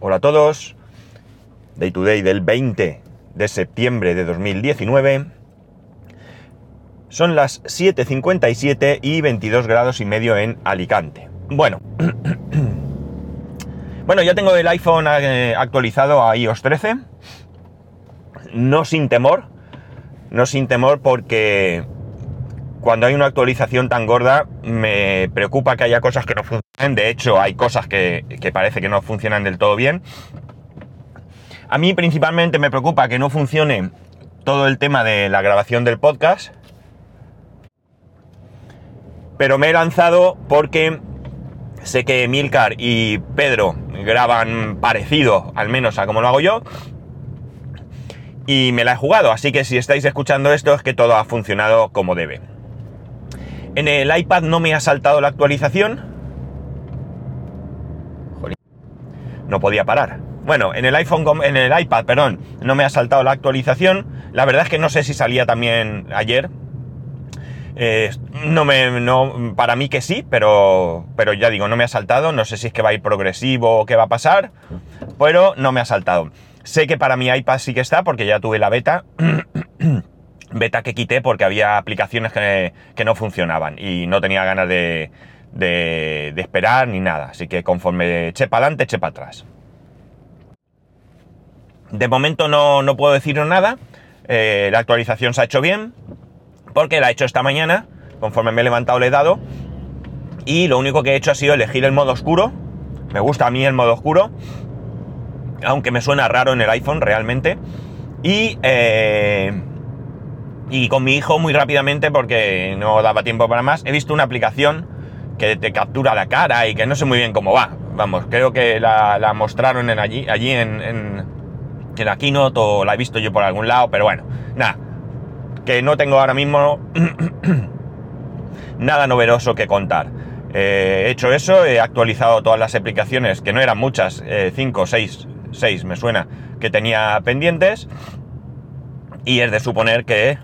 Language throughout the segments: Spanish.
Hola a todos. Day to day del 20 de septiembre de 2019. Son las 7.57 y 22 grados y medio en Alicante. Bueno. bueno, ya tengo el iPhone eh, actualizado a iOS 13. No sin temor. No sin temor porque cuando hay una actualización tan gorda me preocupa que haya cosas que no funcionen. De hecho, hay cosas que, parece que no funcionan del todo bien. A mí principalmente me preocupa que no funcione todo el tema de la grabación del podcast. Pero me he lanzado porque sé que Milcar y Pedro graban parecido, al menos a como lo hago yo. Y me la he jugado, así que si estáis escuchando esto es que todo ha funcionado como debe. En el iPad no me ha saltado la actualización. No podía parar. Bueno, en el iPhone, en el iPad, perdón, no me ha saltado la actualización. La verdad es que no sé si salía también ayer. Eh, no me, no, para mí que sí, pero, pero ya digo, no me ha saltado. No sé si es que va a ir progresivo o qué va a pasar, pero no me ha saltado. Sé que para mi iPad sí que está, porque ya tuve la beta. beta que quité porque había aplicaciones que, no funcionaban y no tenía ganas de, esperar ni nada. Así que conforme eché para adelante, eché para atrás. De momento no, puedo deciros nada. Eh, la actualización se ha hecho bien porque la he hecho esta mañana. Conforme me he levantado le he dado. Y lo único que he hecho ha sido elegir el modo oscuro. Me gusta a mí el modo oscuro. Aunque me suena raro en el iPhone realmente. Y eh, y con mi hijo muy rápidamente, porque no daba tiempo para más, he visto una aplicación que te captura la cara y que no sé muy bien cómo va. Vamos, creo que la, mostraron en allí, allí en, en, la keynote o la he visto yo por algún lado, pero bueno, nada. Que no tengo ahora mismo nada novedoso que contar. Eh, he hecho eso, he actualizado todas las aplicaciones, que no eran muchas, 5 o 6, 6 me suena, que tenía pendientes. Y es de suponer que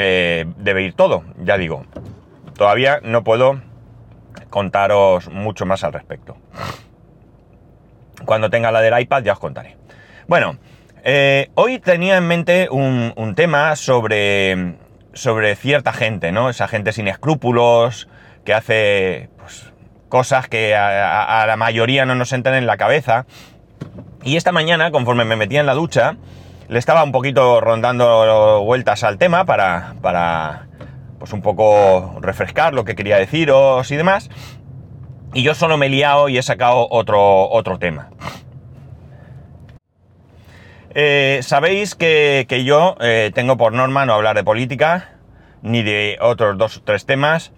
eh, debe ir todo, ya digo. Todavía no puedo contaros mucho más al respecto. Cuando tenga la del iPad ya os contaré. Bueno, eh, hoy tenía en mente un, tema sobre, sobre cierta gente, ¿no? Esa gente sin escrúpulos, que hace pues, cosas que a, a, la mayoría no nos entran en la cabeza. Y esta mañana, conforme me metía en la ducha, le estaba un poquito rondando vueltas al tema para, para pues un poco refrescar lo que quería deciros y demás. Y yo solo me he liado y he sacado otro, otro tema. Eh, Sabéis que, yo eh, tengo por norma no hablar de política, ni de otros dos o tres temas,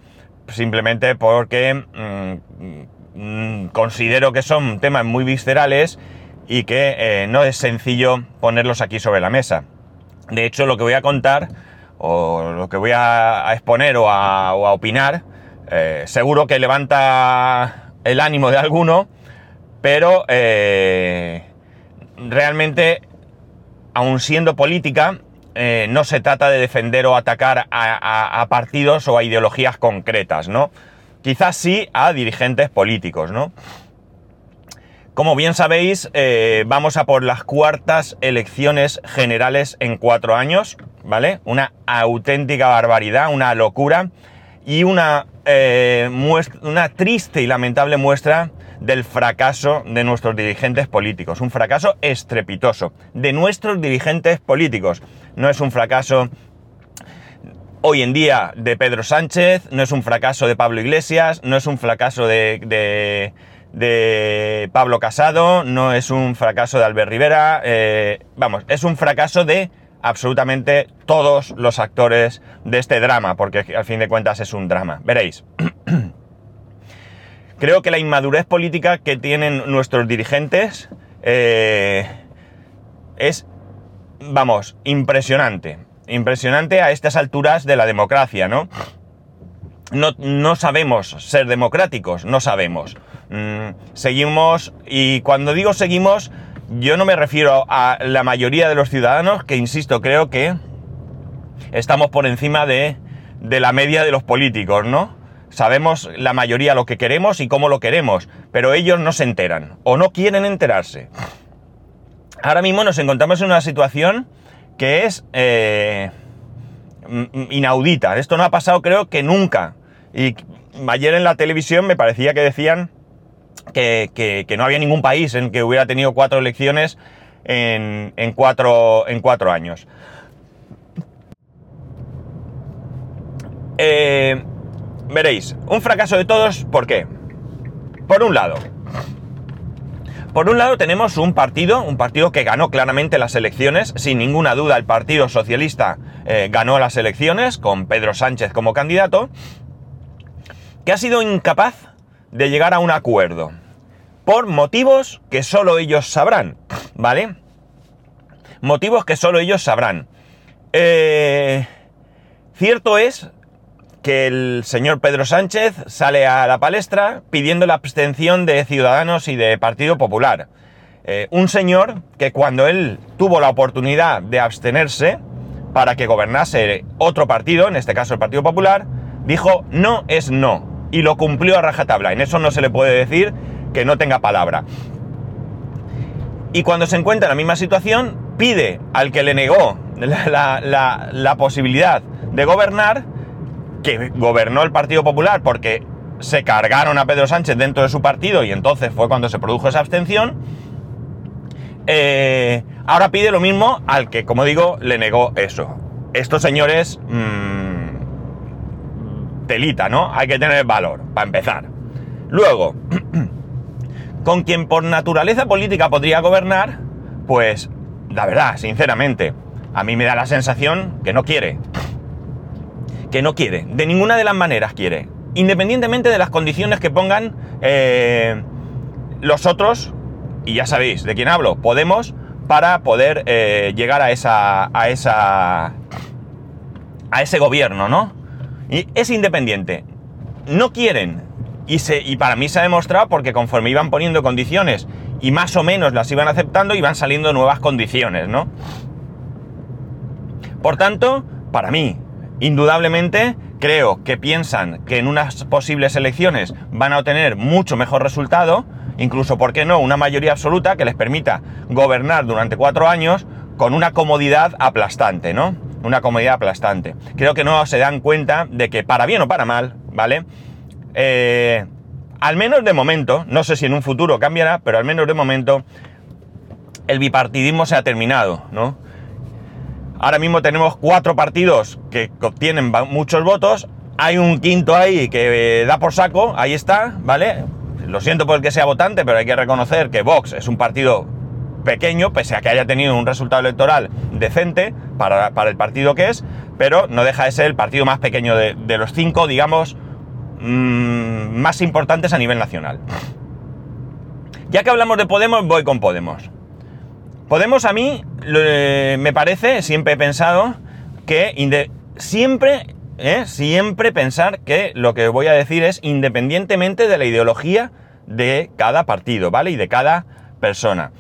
simplemente porque mm, mm, considero que son temas muy viscerales y que eh, no es sencillo ponerlos aquí sobre la mesa. De hecho, lo que voy a contar o lo que voy a, exponer o a, opinar, eh, seguro que levanta el ánimo de alguno, pero eh, realmente, aun siendo política, no se trata de defender o atacar a, a, partidos o a ideologías concretas, ¿no? Quizás sí a dirigentes políticos, ¿no? Como bien sabéis, eh, vamos a por las cuartas elecciones generales en cuatro años, ¿vale? Una auténtica barbaridad, una locura y una, eh, una triste y lamentable muestra del fracaso de nuestros dirigentes políticos. Un fracaso estrepitoso de nuestros dirigentes políticos. No es un fracaso hoy en día de Pedro Sánchez, no es un fracaso de Pablo Iglesias, no es un fracaso de de Pablo Casado, no es un fracaso de Albert Rivera, eh, vamos, es un fracaso de absolutamente todos los actores de este drama, porque al fin de cuentas es un drama. Veréis. Creo que la inmadurez política que tienen nuestros dirigentes eh, es, vamos, impresionante. Impresionante a estas alturas de la democracia, ¿no? No, no sabemos ser democráticos, no sabemos. Mm, seguimos, y cuando digo seguimos, yo no me refiero a la mayoría de los ciudadanos, que insisto, creo que estamos por encima de, de la media de los políticos, ¿no? sabemos la mayoría lo que queremos y cómo lo queremos, pero ellos no se enteran o no quieren enterarse. Ahora mismo nos encontramos en una situación que es eh, inaudita. Esto no ha pasado creo que nunca. Y ayer en la televisión me parecía que decían que, no había ningún país en que hubiera tenido cuatro elecciones en, cuatro, en cuatro años. Eh, veréis, un fracaso de todos, ¿por qué? Por un lado, por un lado tenemos un partido, un partido que ganó claramente las elecciones, sin ninguna duda el Partido Socialista eh, ganó las elecciones con Pedro Sánchez como candidato, que ha sido incapaz de llegar a un acuerdo, por motivos que solo ellos sabrán, ¿vale? Motivos que solo ellos sabrán. Eh, cierto es que el señor Pedro Sánchez sale a la palestra pidiendo la abstención de Ciudadanos y de Partido Popular. Eh, un señor que cuando él tuvo la oportunidad de abstenerse para que gobernase otro partido, en este caso el Partido Popular, dijo no es no y lo cumplió a rajatabla. En eso no se le puede decir que no tenga palabra. Y cuando se encuentra en la misma situación, pide al que le negó la posibilidad de gobernar que gobernó el Partido Popular porque se cargaron a Pedro Sánchez dentro de su partido y entonces fue cuando se produjo esa abstención, eh, ahora pide lo mismo al que, como digo, le negó eso. Estos señores... Mmm, telita, ¿no? Hay que tener valor, para empezar. Luego, con quien por naturaleza política podría gobernar, pues, la verdad, sinceramente, a mí me da la sensación que no quiere que no quiere, de ninguna de las maneras quiere, independientemente de las condiciones que pongan eh, los otros, y ya sabéis de quién hablo, Podemos, para poder eh, llegar a esa, a esa, a ese gobierno, ¿no? Y es independiente. No quieren, y, se, y para mí se ha demostrado porque conforme iban poniendo condiciones y más o menos las iban aceptando, iban saliendo nuevas condiciones, ¿no? Por tanto, para mí, Indudablemente, creo que piensan que en unas posibles elecciones van a obtener mucho mejor resultado, incluso, ¿por qué no?, una mayoría absoluta que les permita gobernar durante cuatro años con una comodidad aplastante, ¿no? Una comodidad aplastante. Creo que no se dan cuenta de que para bien o para mal, ¿vale? Eh, al menos de momento, no sé si en un futuro cambiará, pero al menos de momento el bipartidismo se ha terminado, ¿no? Ahora mismo tenemos cuatro partidos que obtienen muchos votos. Hay un quinto ahí que eh, da por saco, ahí está, ¿vale? Lo siento por el que sea votante, pero hay que reconocer que Vox es un partido pequeño, pese a que haya tenido un resultado electoral decente para, el partido que es, pero no deja de ser el partido más pequeño de, los cinco, digamos, mm, más importantes a nivel nacional. Ya que hablamos de Podemos, voy con Podemos. Podemos a mí, me parece, siempre he pensado que siempre, ¿eh? siempre pensar que lo que voy a decir es independientemente de la ideología de cada partido, ¿vale? Y de cada persona.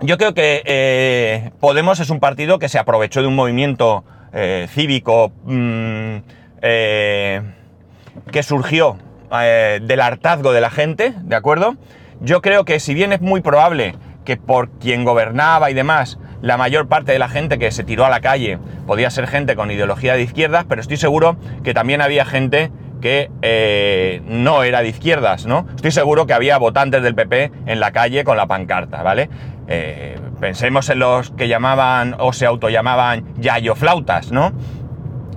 Yo creo que eh, Podemos es un partido que se aprovechó de un movimiento eh, cívico mm, que surgió del hartazgo de la gente, ¿de acuerdo? Yo creo que si bien es muy probable que por quien gobernaba y demás, la mayor parte de la gente que se tiró a la calle podía ser gente con ideología de izquierdas, pero estoy seguro que también había gente que eh, no era de izquierdas, ¿no? Estoy seguro que había votantes del PP en la calle con la pancarta, ¿vale? Eh, pensemos en los que llamaban o se autollamaban yayoflautas, ¿no?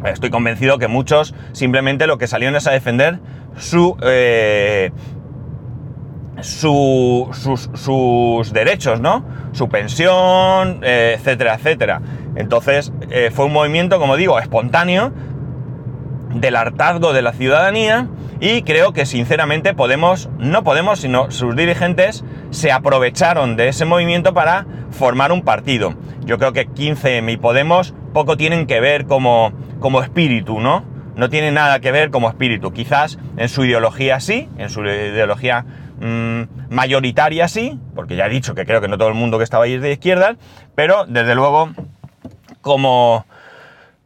Estoy convencido que muchos simplemente lo que salieron es a defender su, eh, sus, derechos, ¿no? Su pensión, eh, etcétera, etcétera. Entonces, fue un movimiento, como digo, espontáneo del hartazgo de la ciudadanía y creo que sinceramente Podemos, no Podemos, sino sus dirigentes se aprovecharon de ese movimiento para formar un partido. Yo creo que 15M y Podemos poco tienen que ver como, como espíritu, ¿no? No tiene nada que ver como espíritu. Quizás en su ideología sí, en su ideología Mm, mayoritaria sí, porque ya he dicho que creo que no todo el mundo que estaba ahí es de izquierda, pero desde luego como,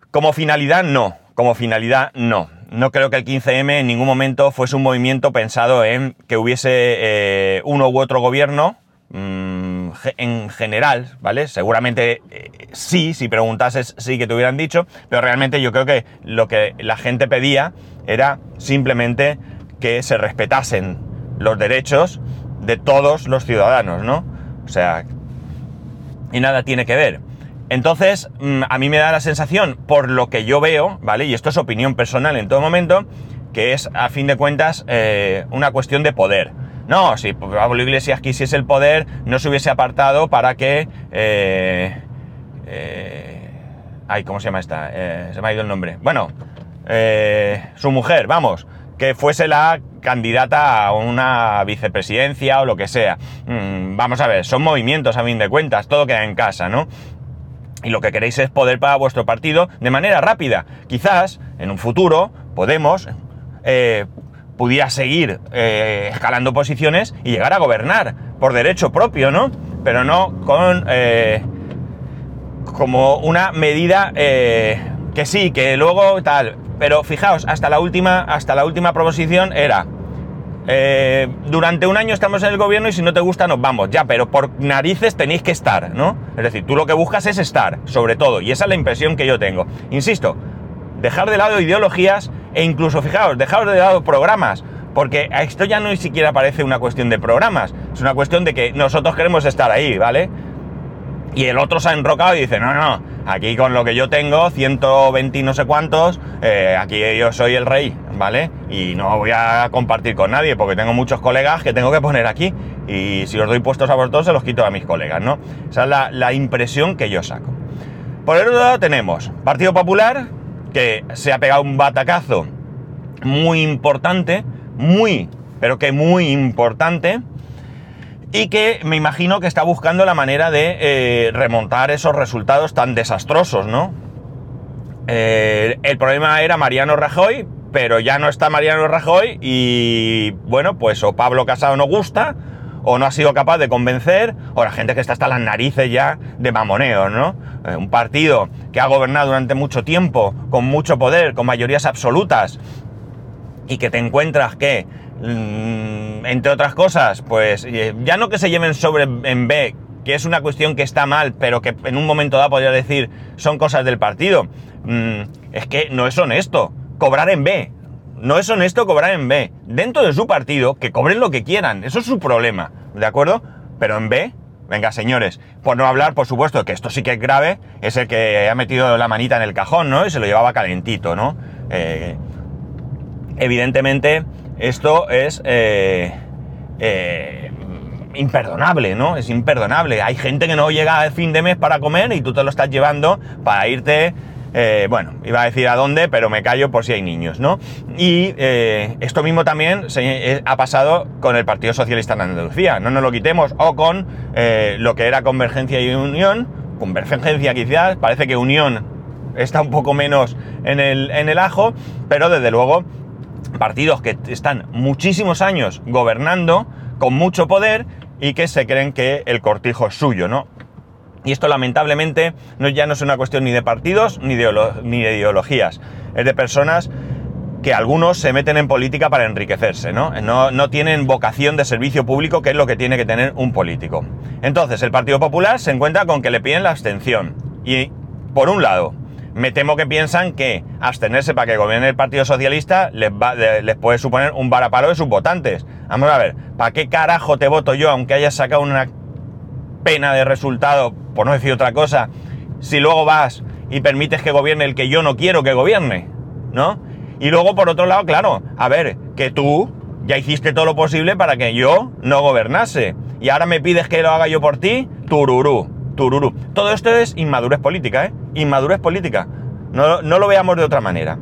como finalidad no, como finalidad no. no creo que el 15M en ningún momento fuese un movimiento pensado en que hubiese eh, uno u otro gobierno mm, en general, ¿vale? Seguramente eh, sí, si preguntases sí que te hubieran dicho, pero realmente yo creo que lo que la gente pedía era simplemente que se respetasen los derechos de todos los ciudadanos, ¿no? O sea, y nada tiene que ver. Entonces, mm, a mí me da la sensación, por lo que yo veo, ¿vale? Y esto es opinión personal en todo momento, que es, a fin de cuentas, eh, una cuestión de poder. No, si Pablo Iglesias quisiese el poder, no se hubiese apartado para que... Eh, eh, ay, ¿cómo se llama esta? se me ha ido el nombre. Bueno, su mujer, vamos, que fuese la candidata a una vicepresidencia o lo que sea. Mm, vamos a ver, son movimientos a fin de cuentas, todo queda en casa, ¿no? Y lo que queréis es poder para vuestro partido de manera rápida. Quizás en un futuro Podemos eh, pudiera seguir eh, escalando posiciones y llegar a gobernar por derecho propio, ¿no? Pero no con eh, como una medida que sí, que luego tal. Pero fijaos, hasta la última, hasta la última proposición era eh, durante un año estamos en el gobierno y si no te gusta nos vamos, ya, pero por narices tenéis que estar, ¿no? Es decir, tú lo que buscas es estar, sobre todo, y esa es la impresión que yo tengo. Insisto, dejar de lado ideologías e incluso, fijaos, dejar de lado programas, porque esto ya no ni siquiera parece una cuestión de programas, es una cuestión de que nosotros queremos estar ahí, ¿vale? Y el otro se ha enrocado y dice, no, no, aquí con lo que yo tengo, 120 y no sé cuántos, eh, aquí yo soy el rey, ¿vale? Y no voy a compartir con nadie porque tengo muchos colegas que tengo que poner aquí y si os doy puestos a vosotros se los quito a mis colegas, ¿no? Esa es la, la impresión que yo saco. Por el otro lado tenemos Partido Popular, que se ha pegado un batacazo muy importante, muy, pero que muy importante, y que me imagino que está buscando la manera de eh, remontar esos resultados tan desastrosos, ¿no? Eh, el problema era Mariano Rajoy, pero ya no está Mariano Rajoy y bueno, pues o Pablo Casado no gusta, o no ha sido capaz de convencer, o la gente que está hasta las narices ya de mamoneo, ¿no? Eh, un partido que ha gobernado durante mucho tiempo, con mucho poder, con mayorías absolutas, y que te encuentras que entre otras cosas, pues eh, ya no que se lleven sobre en B, que es una cuestión que está mal, pero que en un momento dado podría decir son cosas del partido. Mm, es que no es honesto cobrar en B. No es honesto cobrar en B. Dentro de su partido, que cobren lo que quieran. Eso es su problema. ¿De acuerdo? Pero en B, venga señores, por no hablar, por supuesto, que esto sí que es grave, es el que ha metido la manita en el cajón, ¿no? Y se lo llevaba calentito, ¿no? Eh, evidentemente esto es eh, eh, imperdonable, ¿no? Es imperdonable. Hay gente que no llega al fin de mes para comer y tú te lo estás llevando para irte... Eh, bueno, iba a decir a dónde, pero me callo por si hay niños, ¿no? Y esto mismo también ha pasado con el Partido Socialista en Andalucía, no nos lo quitemos, o con lo que era Convergencia y Unión, Convergencia quizás, parece que Unión está un poco menos en el, en el ajo, pero desde luego partidos que están muchísimos años gobernando con mucho poder y que se creen que el cortijo es suyo, ¿no? Y esto lamentablemente no, ya no es una cuestión ni de partidos ni de, ideologías, es de personas que algunos se meten en política para enriquecerse, ¿no? ¿no? ¿no? tienen vocación de servicio público, que es lo que tiene que tener un político. Entonces, el Partido Popular se encuentra con que le piden la abstención. Y, por un lado, me temo que piensan que abstenerse para que gobierne el Partido Socialista les, puede suponer un varapalo de sus votantes. Vamos a ver, ¿para qué carajo te voto yo, aunque hayas sacado una pena de resultado, por no decir otra cosa, si luego vas y permites que gobierne el que yo no quiero que gobierne? ¿No? Y luego, por otro lado, claro, a ver, que tú ya hiciste todo lo posible para que yo no gobernase. Y ahora me pides que lo haga yo por ti, tururú tururú. Todo esto es inmadurez política, ¿eh? Inmadurez política. No, lo veamos de otra manera.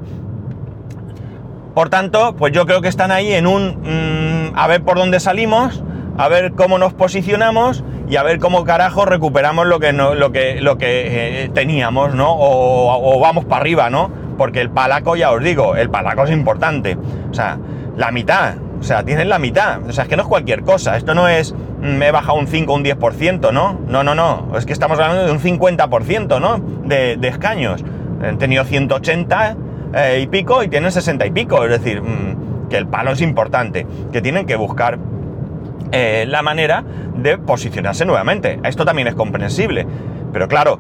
Por tanto, pues yo creo que están ahí en un... Mm, a ver por dónde salimos, a ver cómo nos posicionamos y a ver cómo carajo recuperamos lo que, no, lo que, lo que eh, teníamos, ¿no? O, o vamos para arriba, ¿no? Porque el palaco, ya os digo, el palaco es importante. O sea, la mitad, o sea, tienen la mitad. O sea, es que no es cualquier cosa. Esto no es me he bajado un 5 o un 10%, ¿no? No, no, no. Es que estamos hablando de un 50%, ¿no? De, escaños. Han tenido 180, eh, y pico y tienen 60 y pico. Es decir, mm, que el palo es importante, que tienen que buscar eh, la manera de posicionarse nuevamente. Esto también es comprensible. Pero claro,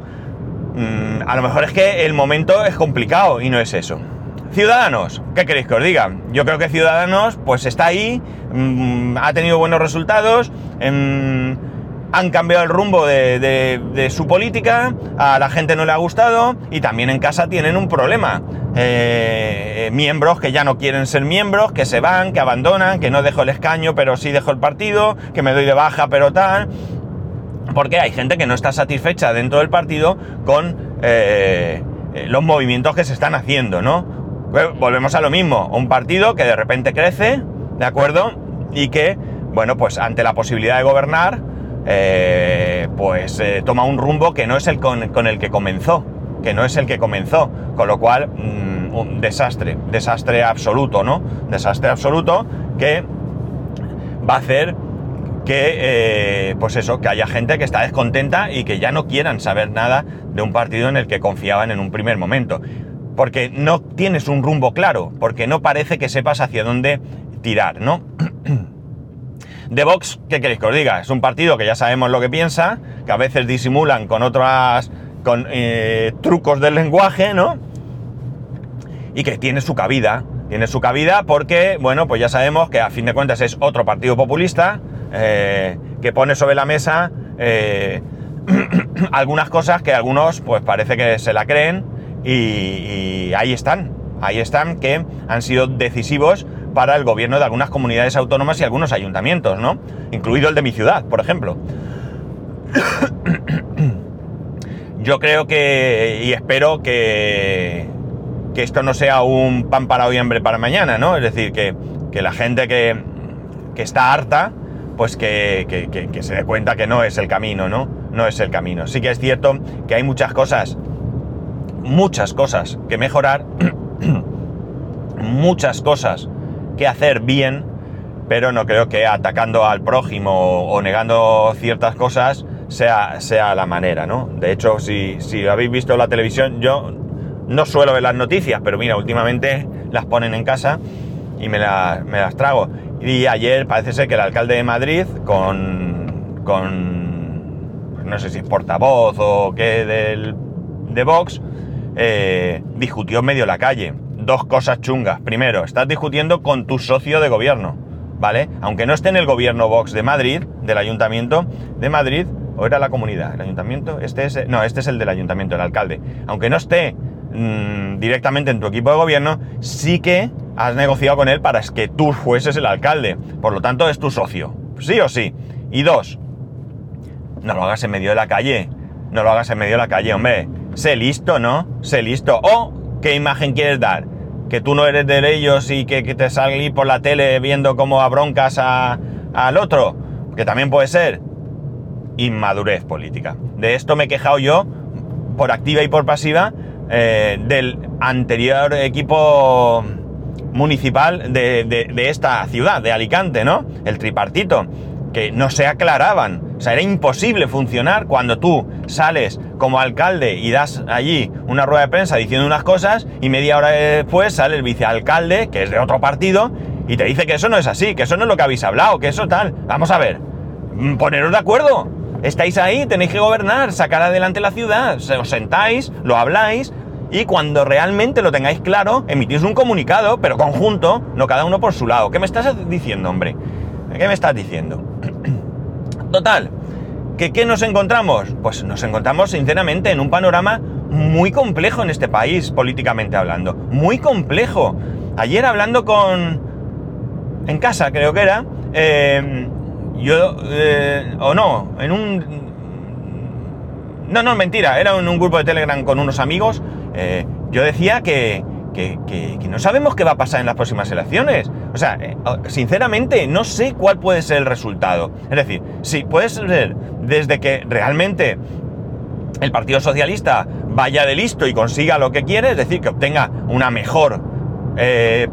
mm, a lo mejor es que el momento es complicado y no es eso. Ciudadanos, ¿qué queréis que os diga? Yo creo que Ciudadanos, pues está ahí, mm, ha tenido buenos resultados, em, han cambiado el rumbo de, su política, a la gente no le ha gustado y también en casa tienen un problema. Eh, miembros que ya no quieren ser miembros, que se van, que abandonan, que no dejo el escaño pero sí dejo el partido, que me doy de baja pero tal. Porque hay gente que no está satisfecha dentro del partido con eh, los movimientos que se están haciendo, ¿no? Volvemos a lo mismo, un partido que de repente crece, ¿de acuerdo? Y que, bueno, pues ante la posibilidad de gobernar, eh, pues eh, toma un rumbo que no es el con, el que comenzó, que no es el que comenzó, con lo cual, mm, un desastre, desastre absoluto, ¿no? Desastre absoluto que va a hacer que, eh, pues eso, que haya gente que está descontenta y que ya no quieran saber nada de un partido en el que confiaban en un primer momento porque no tienes un rumbo claro, porque no parece que sepas hacia dónde tirar, ¿no? De Vox, ¿qué queréis que os diga? Es un partido que ya sabemos lo que piensa, que a veces disimulan con otras, con eh, trucos del lenguaje, ¿no? Y que tiene su cabida, tiene su cabida porque, bueno, pues ya sabemos que a fin de cuentas es otro partido populista eh, que pone sobre la mesa eh, algunas cosas que algunos, pues parece que se la creen y, ahí están, ahí están que han sido decisivos para el gobierno de algunas comunidades autónomas y algunos ayuntamientos, ¿no? Incluido el de mi ciudad, por ejemplo. Yo creo que y espero que, que esto no sea un pan para hoy, hambre para mañana, ¿no? Es decir, que, la gente que, que, está harta, pues que, que, se dé cuenta que no es el camino, ¿no? No es el camino. Sí que es cierto que hay muchas cosas muchas cosas que mejorar, muchas cosas que hacer bien, pero no creo que atacando al prójimo o negando ciertas cosas sea, sea la manera, ¿no? De hecho, si, si habéis visto la televisión, yo no suelo ver las noticias, pero mira, últimamente las ponen en casa y me, me las trago. Y ayer parece ser que el alcalde de Madrid, con, con no sé si es portavoz o qué del, de Vox, eh, discutió en medio de la calle. Dos cosas chungas. Primero, estás discutiendo con tu socio de gobierno, ¿vale? Aunque no esté en el gobierno Vox de Madrid, del ayuntamiento de Madrid, o era la comunidad, el ayuntamiento, este es, no, este es el del ayuntamiento, el alcalde. Aunque no esté mm, directamente en tu equipo de gobierno, sí que has negociado con él para que tú fueses el alcalde. Por lo tanto, es tu socio. Sí o sí. Y dos, no lo hagas en medio de la calle. No lo hagas en medio de la calle, hombre sé listo, ¿no? Sé listo. O, ¿qué imagen quieres dar? Que tú no eres de ellos y que, te salí por la tele viendo cómo abroncas a, al otro. Que también puede ser. Inmadurez política. De esto me he quejado yo, por activa y por pasiva, eh, del anterior equipo municipal de, de esta ciudad, de Alicante, ¿no? El tripartito. Que no se aclaraban o sea, era imposible funcionar cuando tú sales como alcalde y das allí una rueda de prensa diciendo unas cosas y media hora después sale el vicealcalde, que es de otro partido, y te dice que eso no es así, que eso no es lo que habéis hablado, que eso tal. Vamos a ver, mm, poneros de acuerdo. Estáis ahí, tenéis que gobernar, sacar adelante la ciudad, os sentáis, lo habláis y cuando realmente lo tengáis claro, emitís un comunicado, pero conjunto, no cada uno por su lado. ¿Qué me estás diciendo, hombre? ¿Qué me estás diciendo? Total, ¿que ¿qué nos encontramos? Pues nos encontramos sinceramente en un panorama muy complejo en este país, políticamente hablando. Muy complejo. Ayer hablando con... En casa creo que era. Em, yo... Eh, o no, en un... No, no, mentira. Era en un grupo de Telegram con unos amigos. Eh, yo decía que, que, no sabemos qué va a pasar en las próximas elecciones. O sea, eh, sinceramente, no sé cuál puede ser el resultado. Es decir, si puede ser desde que realmente el Partido Socialista vaya de listo y consiga lo que quiere, es decir, que obtenga una mejor, eh,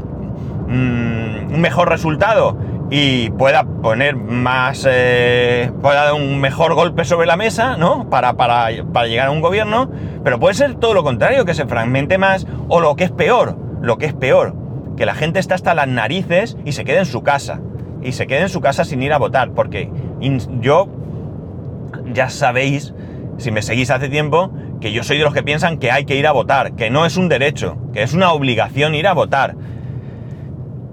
mm, un mejor resultado y pueda poner más, eh, pueda dar un mejor golpe sobre la mesa, ¿no? Para, para, para, llegar a un gobierno, pero puede ser todo lo contrario, que se fragmente más, o lo que es peor, lo que es peor, que la gente está hasta las narices y se quede en su casa. Y se quede en su casa sin ir a votar, porque yo, ya sabéis, si me seguís hace tiempo, que yo soy de los que piensan que hay que ir a votar, que no es un derecho, que es una obligación ir a votar.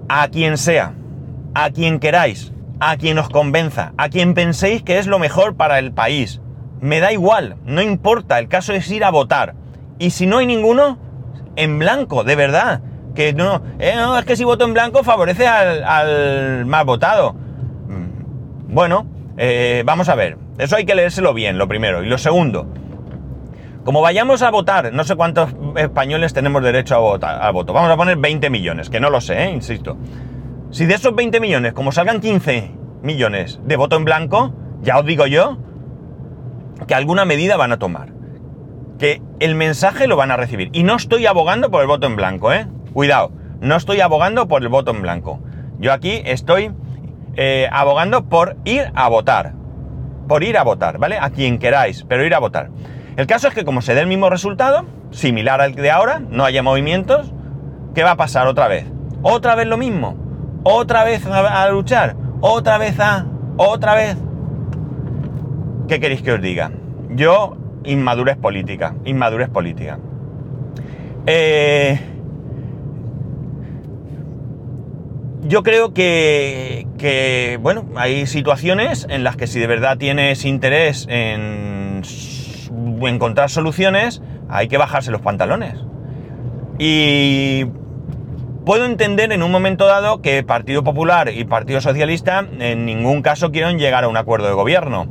A quien sea, a quien queráis, a quien os convenza, a quien penséis que es lo mejor para el país. Me da igual, no importa, el caso es ir a votar. Y si no hay ninguno, en blanco, de verdad. Que no, eh, no es que si voto en blanco favorece al, más votado. Mm, bueno, eh, vamos a ver. Eso hay que leérselo bien, lo primero. Y lo segundo, como vayamos a votar, no sé cuántos españoles tenemos derecho a votar, al voto. Vamos a poner 20 millones, que no lo sé, ¿eh? insisto. Si de esos 20 millones, como salgan 15 millones de voto en blanco, ya os digo yo que alguna medida van a tomar. Que el mensaje lo van a recibir. Y no estoy abogando por el voto en blanco, ¿eh? Cuidado, no estoy abogando por el voto en blanco. Yo aquí estoy eh, abogando por ir a votar. Por ir a votar, ¿vale? A quien queráis, pero ir a votar. El caso es que como se dé el mismo resultado, similar al de ahora, no haya movimientos, ¿qué va a pasar otra vez? Otra vez lo mismo. Otra vez a, luchar. Otra vez a... Otra vez. ¿Qué queréis que os diga? Yo, inmadurez política. Inmadurez política. Eh, yo creo que, que, bueno, hay situaciones en las que si de verdad tienes interés en encontrar soluciones, hay que bajarse los pantalones. Y puedo entender en un momento dado que Partido Popular y Partido Socialista en ningún caso quieren llegar a un acuerdo de gobierno.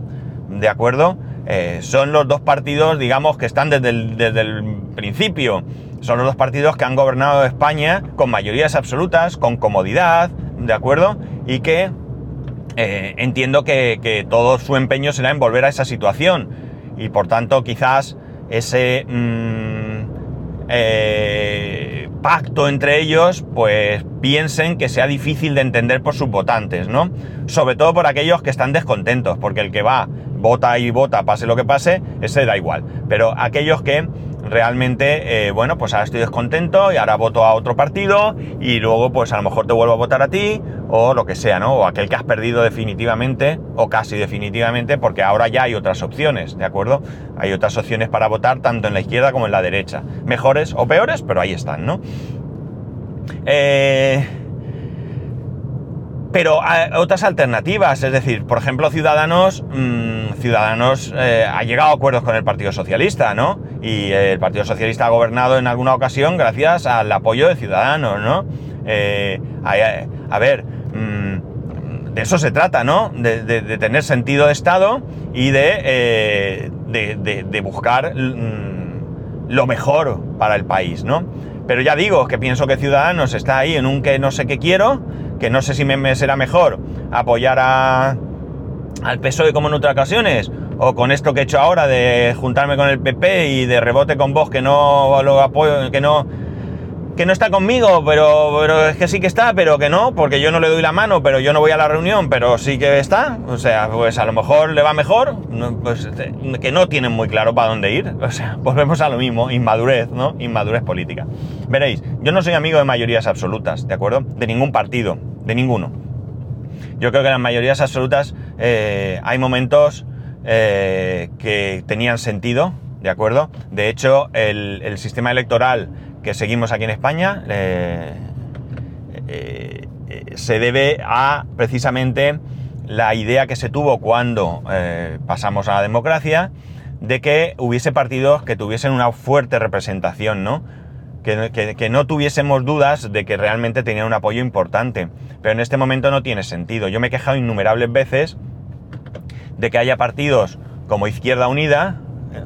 ¿De acuerdo? Eh, son los dos partidos, digamos, que están desde el, principio. Son los dos partidos que han gobernado España con mayorías absolutas, con comodidad, ¿de acuerdo? Y que eh, entiendo que todo su empeño será en volver a esa situación y por tanto quizás ese mm, eh, pacto entre ellos pues piensen que sea difícil de entender por sus votantes, ¿no? Sobre todo por aquellos que están descontentos, porque el que va, vota y vota, pase lo que pase, ese da igual. Pero aquellos que realmente, eh, bueno, pues ahora estoy descontento y ahora voto a otro partido y luego pues a lo mejor te vuelvo a votar a ti o lo que sea, ¿no? O aquel que has perdido definitivamente o casi definitivamente porque ahora ya hay otras opciones, ¿de acuerdo? Hay otras opciones para votar tanto en la izquierda como en la derecha. Mejores o peores, pero ahí están, ¿no? Eh pero hay otras alternativas, es decir, por ejemplo, Ciudadanos, mm, Ciudadanos eh, ha llegado a acuerdos con el Partido Socialista, ¿no? Y el Partido Socialista ha gobernado en alguna ocasión gracias al apoyo de Ciudadanos, ¿no? Eh, a, ver, mm, de eso se trata, ¿no? De, tener sentido de Estado y de, eh, buscar mm, lo mejor para el país, ¿no? Pero ya digo que pienso que Ciudadanos está ahí en un que no sé qué quiero, que no sé si me, será mejor apoyar a, al PSOE como en otras ocasiones, o con esto que he hecho ahora de juntarme con el PP y de rebote con vos que no lo apoyo, que no que no está conmigo, pero, pero es que sí que está, pero que no, porque yo no le doy la mano, pero yo no voy a la reunión, pero sí que está. O sea, pues a lo mejor le va mejor, pues este, que no tienen muy claro para dónde ir. O sea, volvemos a lo mismo, inmadurez, ¿no? Inmadurez política. Veréis, yo no soy amigo de mayorías absolutas, ¿de acuerdo? De ningún partido, de ninguno. Yo creo que las mayorías absolutas eh, hay momentos eh, que tenían sentido, ¿de acuerdo? De hecho, el, el sistema electoral que seguimos aquí en España eh, eh, se debe a precisamente la idea que se tuvo cuando eh, pasamos a la democracia de que hubiese partidos que tuviesen una fuerte representación, ¿no? Que, no tuviésemos dudas de que realmente tenían un apoyo importante. Pero en este momento no tiene sentido. Yo me he quejado innumerables veces de que haya partidos como Izquierda Unida,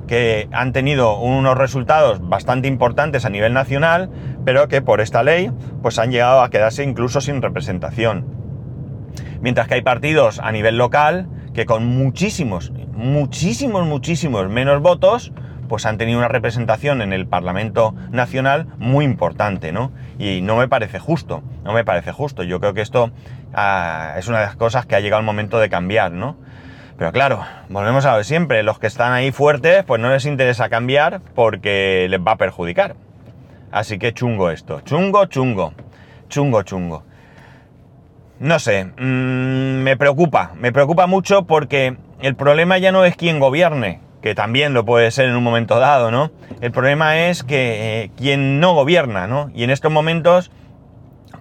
que han tenido unos resultados bastante importantes a nivel nacional, pero que por esta ley pues han llegado a quedarse incluso sin representación. Mientras que hay partidos a nivel local que con muchísimos, muchísimos, muchísimos menos votos, pues han tenido una representación en el Parlamento Nacional muy importante, ¿no? Y no me parece justo, no me parece justo. Yo creo que esto ah, es una de las cosas que ha llegado el momento de cambiar, ¿no? Pero claro, volvemos a de siempre, los que están ahí fuertes, pues no les interesa cambiar porque les va a perjudicar. Así que chungo esto. Chungo, chungo. Chungo, chungo. No sé, mm, me preocupa, me preocupa mucho porque el problema ya no es quién gobierne, que también lo puede ser en un momento dado, ¿no? El problema es que eh, quien no gobierna, ¿no? Y en estos momentos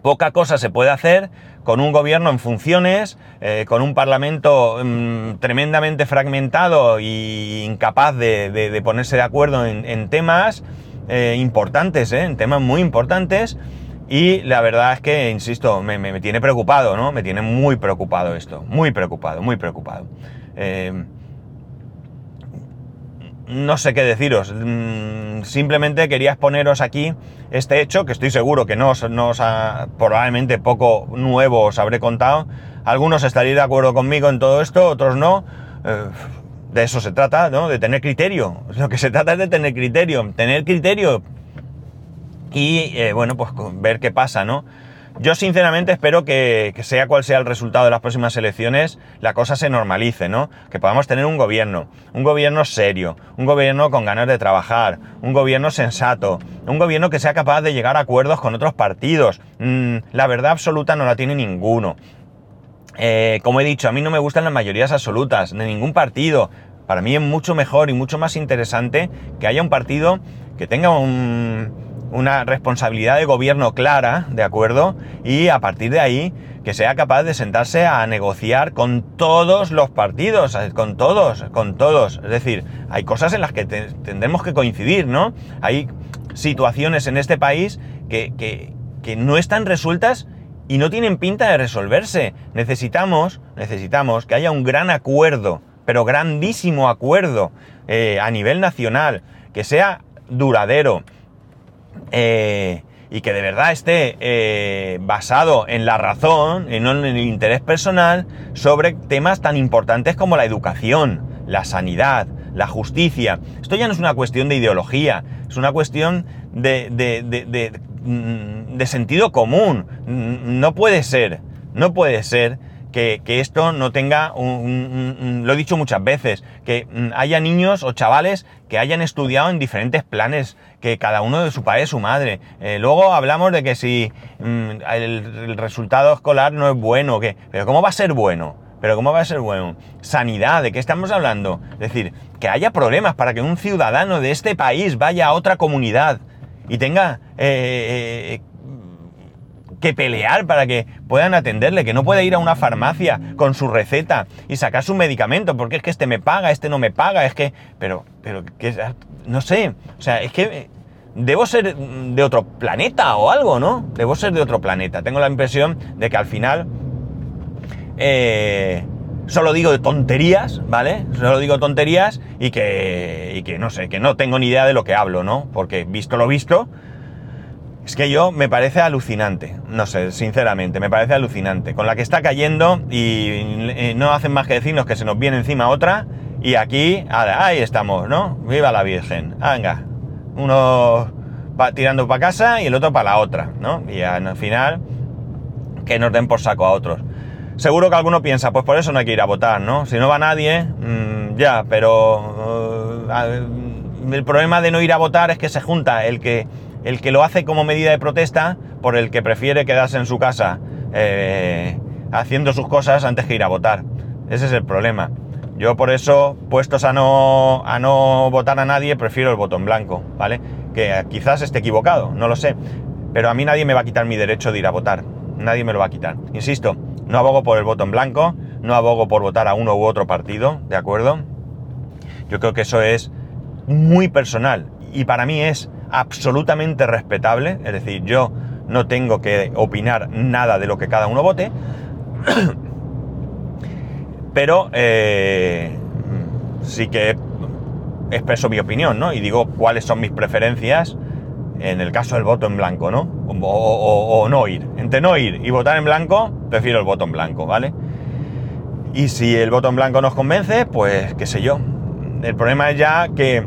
poca cosa se puede hacer con un gobierno en funciones, eh, con un parlamento mm, tremendamente fragmentado e incapaz de, ponerse de acuerdo en, temas eh, importantes, en temas muy importantes. Y la verdad es que, insisto, me, tiene preocupado, ¿no? Me tiene muy preocupado esto, muy preocupado, muy preocupado no sé qué deciros. Mm, simplemente quería exponeros aquí este hecho, que estoy seguro que no, os ha, probablemente poco nuevo os habré contado. Algunos estaréis de acuerdo conmigo en todo esto, otros no. Eh, de eso se trata, ¿no? De tener criterio. Lo que se trata es de tener criterio. Tener criterio. Y, eh, bueno, pues ver qué pasa, ¿no? Yo sinceramente espero que, sea cual sea el resultado de las próximas elecciones, la cosa se normalice, ¿no? Que podamos tener un gobierno, un gobierno serio, un gobierno con ganas de trabajar, un gobierno sensato, un gobierno que sea capaz de llegar a acuerdos con otros partidos. Mm, la verdad absoluta no la tiene ninguno. Eh, como he dicho, a mí no me gustan las mayorías absolutas de ningún partido. Para mí es mucho mejor y mucho más interesante que haya un partido que tenga un una responsabilidad de gobierno clara, ¿de acuerdo? Y a partir de ahí que sea capaz de sentarse a negociar con todos los partidos, eh, con todos, con todos. Es decir, hay cosas en las que tendremos que coincidir, ¿no? Hay situaciones en este país que, que, no están resueltas y no tienen pinta de resolverse. Necesitamos, necesitamos que haya un gran acuerdo, pero grandísimo acuerdo eh, a nivel nacional, que sea duradero, eh, y que de verdad esté eh, basado en la razón y no en el interés personal sobre temas tan importantes como la educación, la sanidad, la justicia. Esto ya no es una cuestión de ideología, es una cuestión de, de mm, sentido común. No puede ser, no puede ser que, esto no tenga un, Lo he dicho muchas veces, que mm, haya niños o chavales que hayan estudiado en diferentes planes, que cada uno de su padre, su madre. Eh, luego hablamos de que si mm, el, resultado escolar no es bueno, que, pero ¿cómo va a ser bueno? Pero ¿cómo va a ser bueno? Sanidad, ¿de qué estamos hablando? Es decir, que haya problemas para que un ciudadano de este país vaya a otra comunidad y tenga eh, eh, que pelear para que puedan atenderle, que no puede ir a una farmacia con su receta y sacar su medicamento, porque es que este me paga, este no me paga, es que, pero, pero, que, no sé, o sea, es que eh, debo ser de otro planeta o algo, ¿no? Debo ser de otro planeta. Tengo la impresión de que al final eh, solo digo tonterías, ¿vale? Solo digo tonterías y que, y que no sé, que no tengo ni idea de lo que hablo, ¿no? Porque visto lo visto, es que yo me parece alucinante, no sé, sinceramente, me parece alucinante. Con la que está cayendo y no hacen más que decirnos que se nos viene encima otra y aquí, ahí estamos, ¿no? Viva la Virgen, venga, uno va tirando para casa y el otro para la otra, ¿no? Y al final, que nos den por saco a otros. Seguro que alguno piensa, pues por eso no hay que ir a votar, ¿no? Si no va nadie, mm, ya, pero uh, el problema de no ir a votar es que se junta el que el que lo hace como medida de protesta por el que prefiere quedarse en su casa eh, haciendo sus cosas antes que ir a votar. Ese es el problema. Yo por eso, puestos a no, a no votar a nadie, prefiero el voto en blanco, ¿vale? Que quizás esté equivocado, no lo sé. Pero a mí nadie me va a quitar mi derecho de ir a votar. Nadie me lo va a quitar. Insisto, no abogo por el voto en blanco, no abogo por votar a uno u otro partido, ¿de acuerdo? Yo creo que eso es muy personal y para mí es absolutamente respetable, es decir, yo no tengo que opinar nada de lo que cada uno vote, pero eh, sí que expreso mi opinión, ¿no? Y digo cuáles son mis preferencias en el caso del voto en blanco, ¿no? O, o, no ir. Entre no ir y votar en blanco, prefiero el voto en blanco, ¿vale? Y si el voto en blanco nos convence, pues qué sé yo. El problema es ya que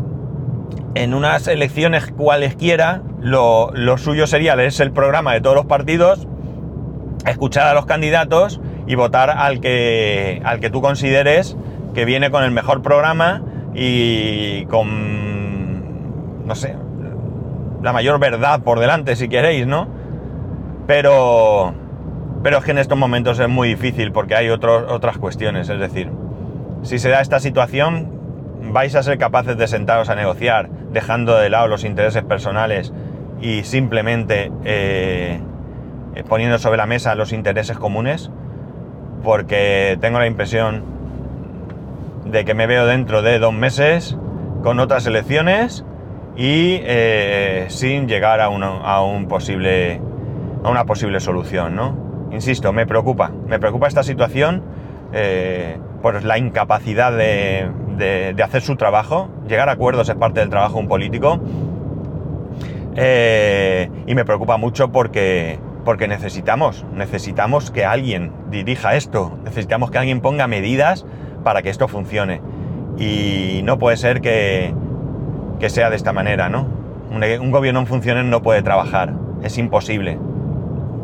en unas elecciones cualesquiera, lo, lo suyo sería leerse el programa de todos los partidos, escuchar a los candidatos y votar al que, al que tú consideres que viene con el mejor programa y con, no sé, la mayor verdad por delante, si queréis, ¿no? Pero, pero es que en estos momentos es muy difícil porque hay otras cuestiones. Es decir, si se da esta situación, vais a ser capaces de sentaros a negociar, dejando de lado los intereses personales y simplemente eh, poniendo sobre la mesa los intereses comunes, porque tengo la impresión de que me veo dentro de dos meses con otras elecciones y eh, sin llegar a, a, un posible, a una posible solución, ¿no? Insisto, me preocupa, me preocupa esta situación eh, por la incapacidad de, hacer su trabajo. Llegar a acuerdos es parte del trabajo de un político. Eh, y me preocupa mucho porque, necesitamos, que alguien dirija esto, necesitamos que alguien ponga medidas para que esto funcione. Y no puede ser que, sea de esta manera, ¿no? Un, gobierno en funciones no puede trabajar, es imposible.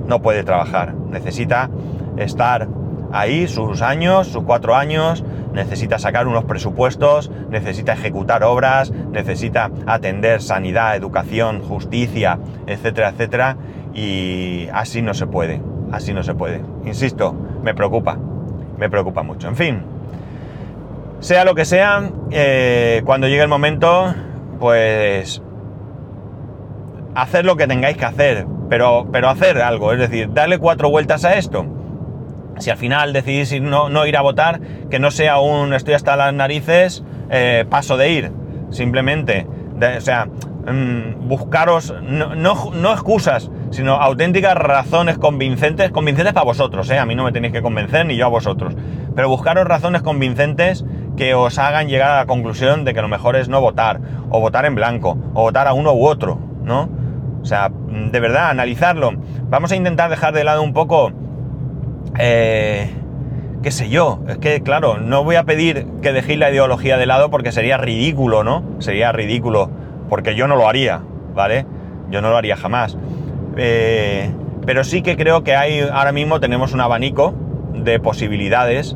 No puede trabajar, necesita estar ahí sus años, sus cuatro años, necesita sacar unos presupuestos, necesita ejecutar obras, necesita atender sanidad, educación, justicia, etcétera, etcétera, y así no se puede, así no se puede. Insisto, me preocupa, me preocupa mucho. En fin, sea lo que sea, eh, cuando llegue el momento, pues hacer lo que tengáis que hacer, pero, pero hacer algo, es decir, darle cuatro vueltas a esto. Si al final decidís no, no ir a votar, que no sea un estoy hasta las narices, eh, paso de ir. Simplemente, o sea, mm, buscaros, no, no, excusas, sino auténticas razones convincentes, convincentes para vosotros, ¿eh? a mí no me tenéis que convencer ni yo a vosotros, pero buscaros razones convincentes que os hagan llegar a la conclusión de que lo mejor es no votar, o votar en blanco, o votar a uno u otro, ¿no? O sea, de verdad, analizarlo. Vamos a intentar dejar de lado un poco, eh, qué sé yo, es que claro, no voy a pedir que dejéis la ideología de lado porque sería ridículo, ¿no? Sería ridículo, porque yo no lo haría, ¿vale? Yo no lo haría jamás. Eh, pero sí que creo que hay, ahora mismo tenemos un abanico de posibilidades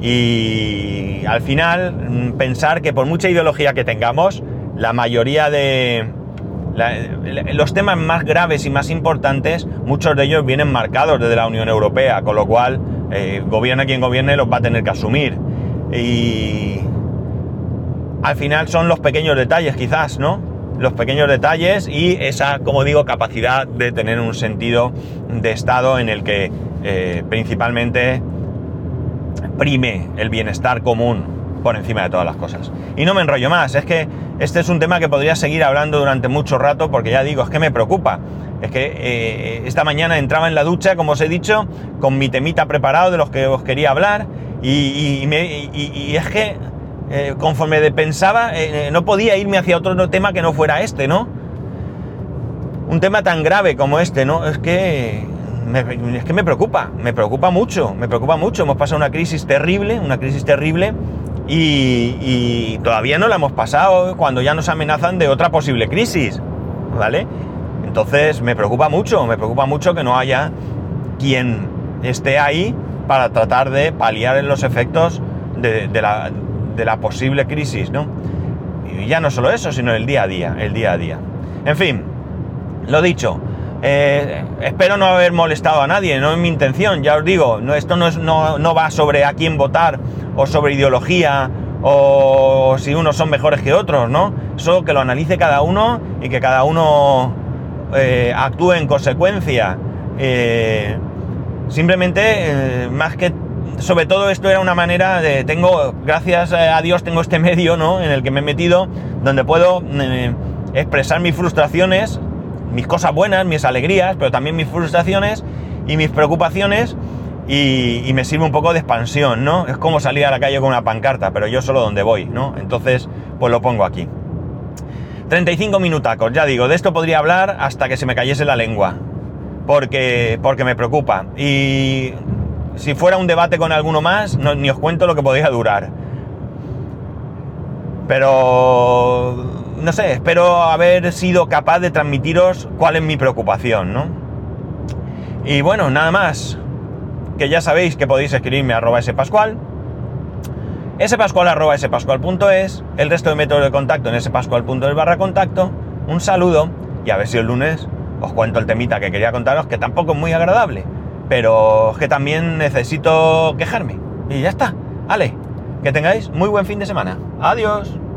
y al final mm, pensar que por mucha ideología que tengamos, la mayoría de los temas más graves y más importantes, muchos de ellos vienen marcados desde la Unión Europea, con lo cual eh, gobierna quien gobierne los va a tener que asumir. Y al final son los pequeños detalles quizás, ¿no? Los pequeños detalles y esa, como digo, capacidad de tener un sentido de Estado en el que eh, principalmente prime el bienestar común por encima de todas las cosas. Y no me enrollo más, es que este es un tema que podría seguir hablando durante mucho rato porque ya digo, es que me preocupa. Es que eh, esta mañana entraba en la ducha, como os he dicho, con mi temita preparado de los que os quería hablar y, es que eh, conforme pensaba eh, no podía irme hacia otro tema que no fuera este, ¿no? Un tema tan grave como este, ¿no? Es que es que me preocupa, me preocupa mucho, me preocupa mucho. Hemos pasado una crisis terrible, una crisis terrible y, todavía no la hemos pasado cuando ya nos amenazan de otra posible crisis, ¿vale? Entonces me preocupa mucho, me preocupa mucho que no haya quien esté ahí para tratar de paliar los efectos de, la, de la posible crisis, ¿no? Y ya no solo eso, sino el día a día, el día a día. En fin, lo dicho, eh, espero no haber molestado a nadie, no es mi intención, ya os digo, no, esto no, es, no, no, va sobre a quién votar o sobre ideología o si unos son mejores que otros, ¿no? Eso que lo analice cada uno y que cada uno eh, actúe en consecuencia. Eh, simplemente, más que sobre todo esto era una manera de, tengo, gracias a Dios tengo este medio, ¿no? En el que me he metido, donde puedo expresar mis frustraciones mis cosas buenas, mis alegrías, pero también mis frustraciones y mis preocupaciones y, me sirve un poco de expansión, ¿no? Es como salir a la calle con una pancarta, pero yo solo donde voy, ¿no? Entonces, pues lo pongo aquí. 35 minutacos, ya digo, de esto podría hablar hasta que se me cayese la lengua, porque, porque me preocupa. Y si fuera un debate con alguno más, ni os cuento lo que podría durar. Pero no sé, espero haber sido capaz de transmitiros cuál es mi preocupación, ¿no? Y bueno, nada más. Que ya sabéis que podéis escribirme a arroba spascual, spascual el resto de métodos de contacto en spascual.es barra contacto. Un saludo y a ver si el lunes os cuento el temita que quería contaros, que tampoco es muy agradable, pero que también necesito quejarme. Y ya está. Vale, que tengáis muy buen fin de semana. Adiós.